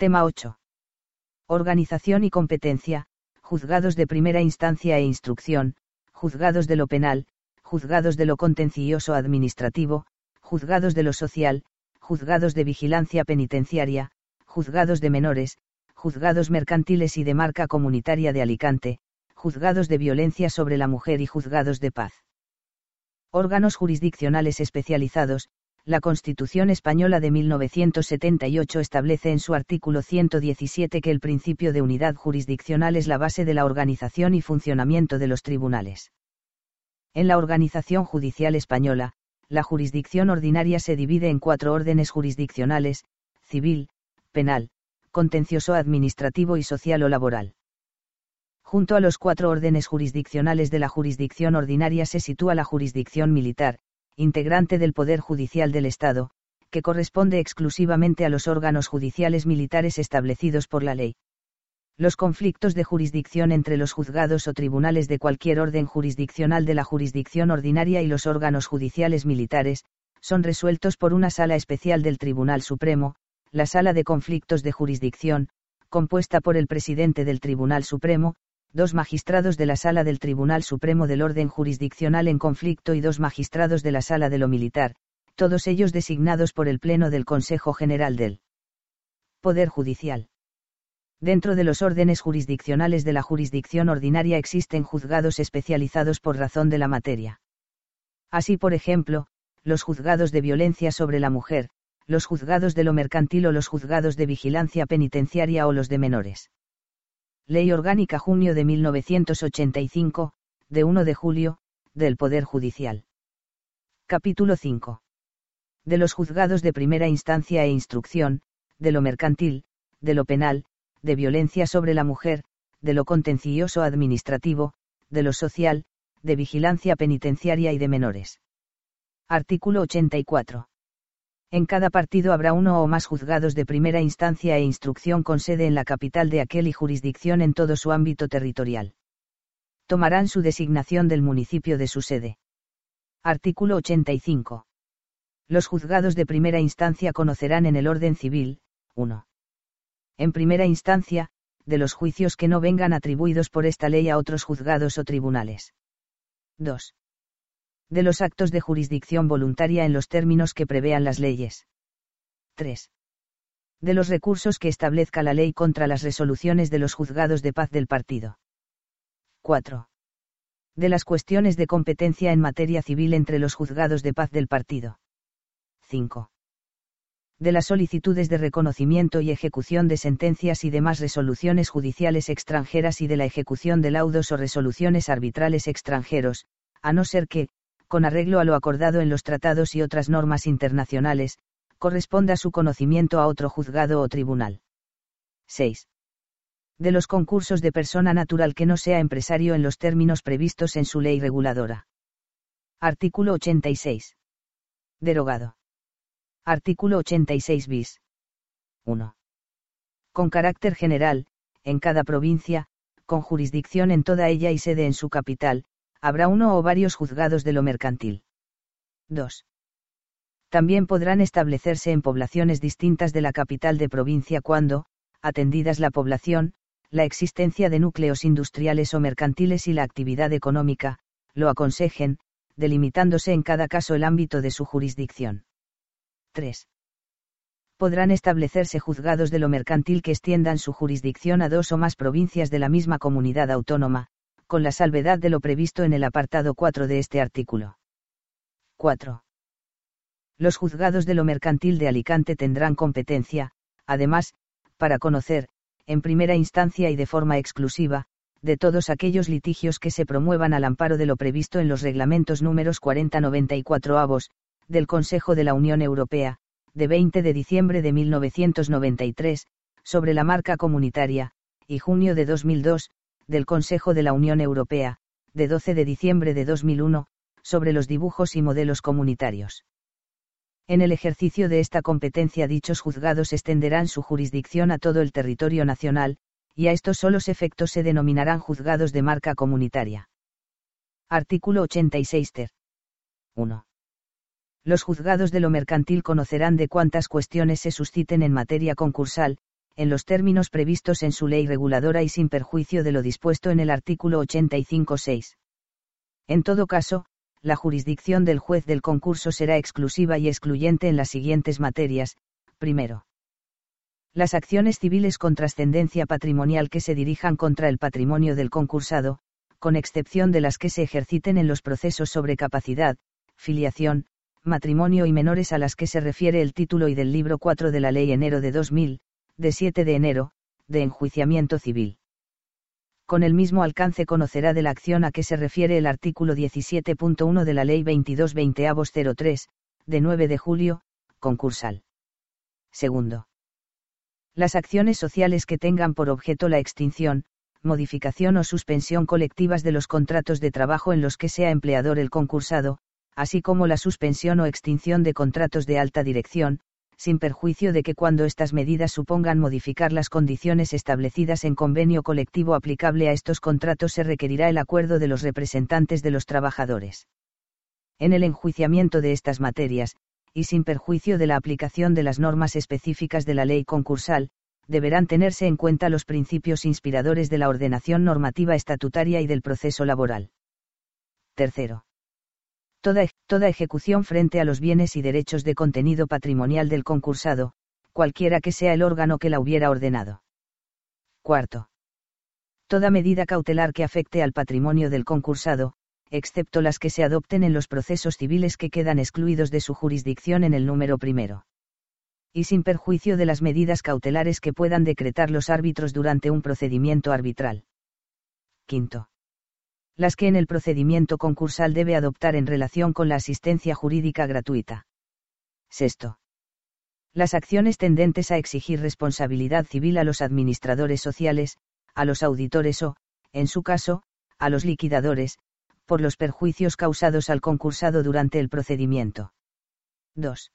Tema 8. Organización y competencia, juzgados de primera instancia e instrucción, juzgados de lo penal, juzgados de lo contencioso administrativo, juzgados de lo social, juzgados de vigilancia penitenciaria, juzgados de menores, juzgados mercantiles y de marca comunitaria de Alicante, juzgados de violencia sobre la mujer y juzgados de paz. Órganos jurisdiccionales especializados, la Constitución Española de 1978 establece en su artículo 117 que el principio de unidad jurisdiccional es la base de la organización y funcionamiento de los tribunales. En la organización judicial española, la jurisdicción ordinaria se divide en cuatro órdenes jurisdiccionales, civil, penal, contencioso administrativo y social o laboral. Junto a los cuatro órdenes jurisdiccionales de la jurisdicción ordinaria se sitúa la jurisdicción militar, integrante del Poder Judicial del Estado, que corresponde exclusivamente a los órganos judiciales militares establecidos por la ley. Los conflictos de jurisdicción entre los juzgados o tribunales de cualquier orden jurisdiccional de la jurisdicción ordinaria y los órganos judiciales militares, son resueltos por una sala especial del Tribunal Supremo, la Sala de Conflictos de Jurisdicción, compuesta por el presidente del Tribunal Supremo, dos magistrados de la Sala del Tribunal Supremo del Orden Jurisdiccional en conflicto y dos magistrados de la Sala de lo Militar, todos ellos designados por el Pleno del Consejo General del Poder Judicial. Dentro de los órdenes jurisdiccionales de la jurisdicción ordinaria existen juzgados especializados por razón de la materia. Así, por ejemplo, los juzgados de violencia sobre la mujer, los juzgados de lo mercantil o los juzgados de vigilancia penitenciaria o los de menores. Ley Orgánica junio de 1985, de 1 de julio, del Poder Judicial. Capítulo 5. De los juzgados de primera instancia e instrucción, de lo mercantil, de lo penal, de violencia sobre la mujer, de lo contencioso administrativo, de lo social, de vigilancia penitenciaria y de menores. Artículo 84. En cada partido habrá uno o más juzgados de primera instancia e instrucción con sede en la capital de aquel y jurisdicción en todo su ámbito territorial. Tomarán su designación del municipio de su sede. Artículo 85. Los juzgados de primera instancia conocerán en el orden civil, 1 en primera instancia, de los juicios que no vengan atribuidos por esta ley a otros juzgados o tribunales. 2. De los actos de jurisdicción voluntaria en los términos que prevean las leyes. 3. De los recursos que establezca la ley contra las resoluciones de los juzgados de paz del partido. 4. De las cuestiones de competencia en materia civil entre los juzgados de paz del partido. 5 de las solicitudes de reconocimiento y ejecución de sentencias y demás resoluciones judiciales extranjeras y de la ejecución de laudos o resoluciones arbitrales extranjeros, a no ser que, con arreglo a lo acordado en los tratados y otras normas internacionales, corresponda su conocimiento a otro juzgado o tribunal. 6. De los concursos de persona natural que no sea empresario en los términos previstos en su ley reguladora. Artículo 86. Derogado. Artículo 86 bis. 1. Con carácter general, en cada provincia, con jurisdicción en toda ella y sede en su capital, habrá uno o varios juzgados de lo mercantil. 2. También podrán establecerse en poblaciones distintas de la capital de provincia cuando, atendidas la población, la existencia de núcleos industriales o mercantiles y la actividad económica, lo aconsejen, delimitándose en cada caso el ámbito de su jurisdicción. 3. Podrán establecerse juzgados de lo mercantil que extiendan su jurisdicción a dos o más provincias de la misma comunidad autónoma, con la salvedad de lo previsto en el apartado 4 de este artículo. 4. Los juzgados de lo mercantil de Alicante tendrán competencia, además, para conocer, en primera instancia y de forma exclusiva, de todos aquellos litigios que se promuevan al amparo de lo previsto en los reglamentos números 4094 avos, del Consejo de la Unión Europea, de 20 de diciembre de 1993, sobre la marca comunitaria, y junio de 2002, del Consejo de la Unión Europea, de 12 de diciembre de 2001, sobre los dibujos y modelos comunitarios. En el ejercicio de esta competencia dichos juzgados extenderán su jurisdicción a todo el territorio nacional, y a estos solos efectos se denominarán juzgados de marca comunitaria. Artículo 86 ter. 1 los juzgados de lo mercantil conocerán de cuántas cuestiones se susciten en materia concursal, en los términos previstos en su ley reguladora y sin perjuicio de lo dispuesto en el artículo 85.6. En todo caso, la jurisdicción del juez del concurso será exclusiva y excluyente en las siguientes materias. Primero. Las acciones civiles con trascendencia patrimonial que se dirijan contra el patrimonio del concursado, con excepción de las que se ejerciten en los procesos sobre capacidad, filiación, matrimonio y menores a las que se refiere el título y del libro 4 de la Ley enero de 2000, de 7 de enero, de enjuiciamiento civil con el mismo alcance conocerá de la acción a que se refiere el artículo 17.1 de la Ley 2220-03, de 9 de julio, concursal. Segundo. Las acciones sociales que tengan por objeto la extinción, modificación o suspensión colectivas de los contratos de trabajo en los que sea empleador el concursado, así como la suspensión o extinción de contratos de alta dirección, sin perjuicio de que cuando estas medidas supongan modificar las condiciones establecidas en convenio colectivo aplicable a estos contratos se requerirá el acuerdo de los representantes de los trabajadores. En el enjuiciamiento de estas materias, y sin perjuicio de la aplicación de las normas específicas de la ley concursal, deberán tenerse en cuenta los principios inspiradores de la ordenación normativa estatutaria y del proceso laboral. Tercero toda, ejecución frente a los bienes y derechos de contenido patrimonial del concursado, cualquiera que sea el órgano que la hubiera ordenado. Cuarto. Toda medida cautelar que afecte al patrimonio del concursado, excepto las que se adopten en los procesos civiles que quedan excluidos de su jurisdicción en el número primero. Y sin perjuicio de las medidas cautelares que puedan decretar los árbitros durante un procedimiento arbitral. Quinto las que en el procedimiento concursal debe adoptar en relación con la asistencia jurídica gratuita. Sexto. Las acciones tendentes a exigir responsabilidad civil a los administradores sociales, a los auditores o, en su caso, a los liquidadores, por los perjuicios causados al concursado durante el procedimiento. 2.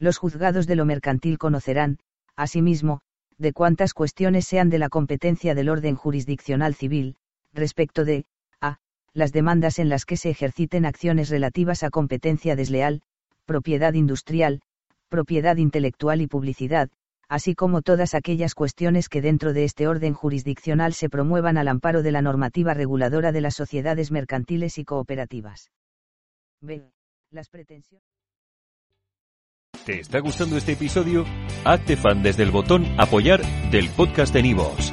Los juzgados de lo mercantil conocerán, asimismo, de cuántas cuestiones sean de la competencia del orden jurisdiccional civil, respecto de, las demandas en las que se ejerciten acciones relativas a competencia desleal, propiedad industrial, propiedad intelectual y publicidad, así como todas aquellas cuestiones que dentro de este orden jurisdiccional se promuevan al amparo de la normativa reguladora de las sociedades mercantiles y cooperativas. B. Las pretensiones. ¿Te está gustando este episodio? Hazte fan desde el botón apoyar del podcast de Nivos.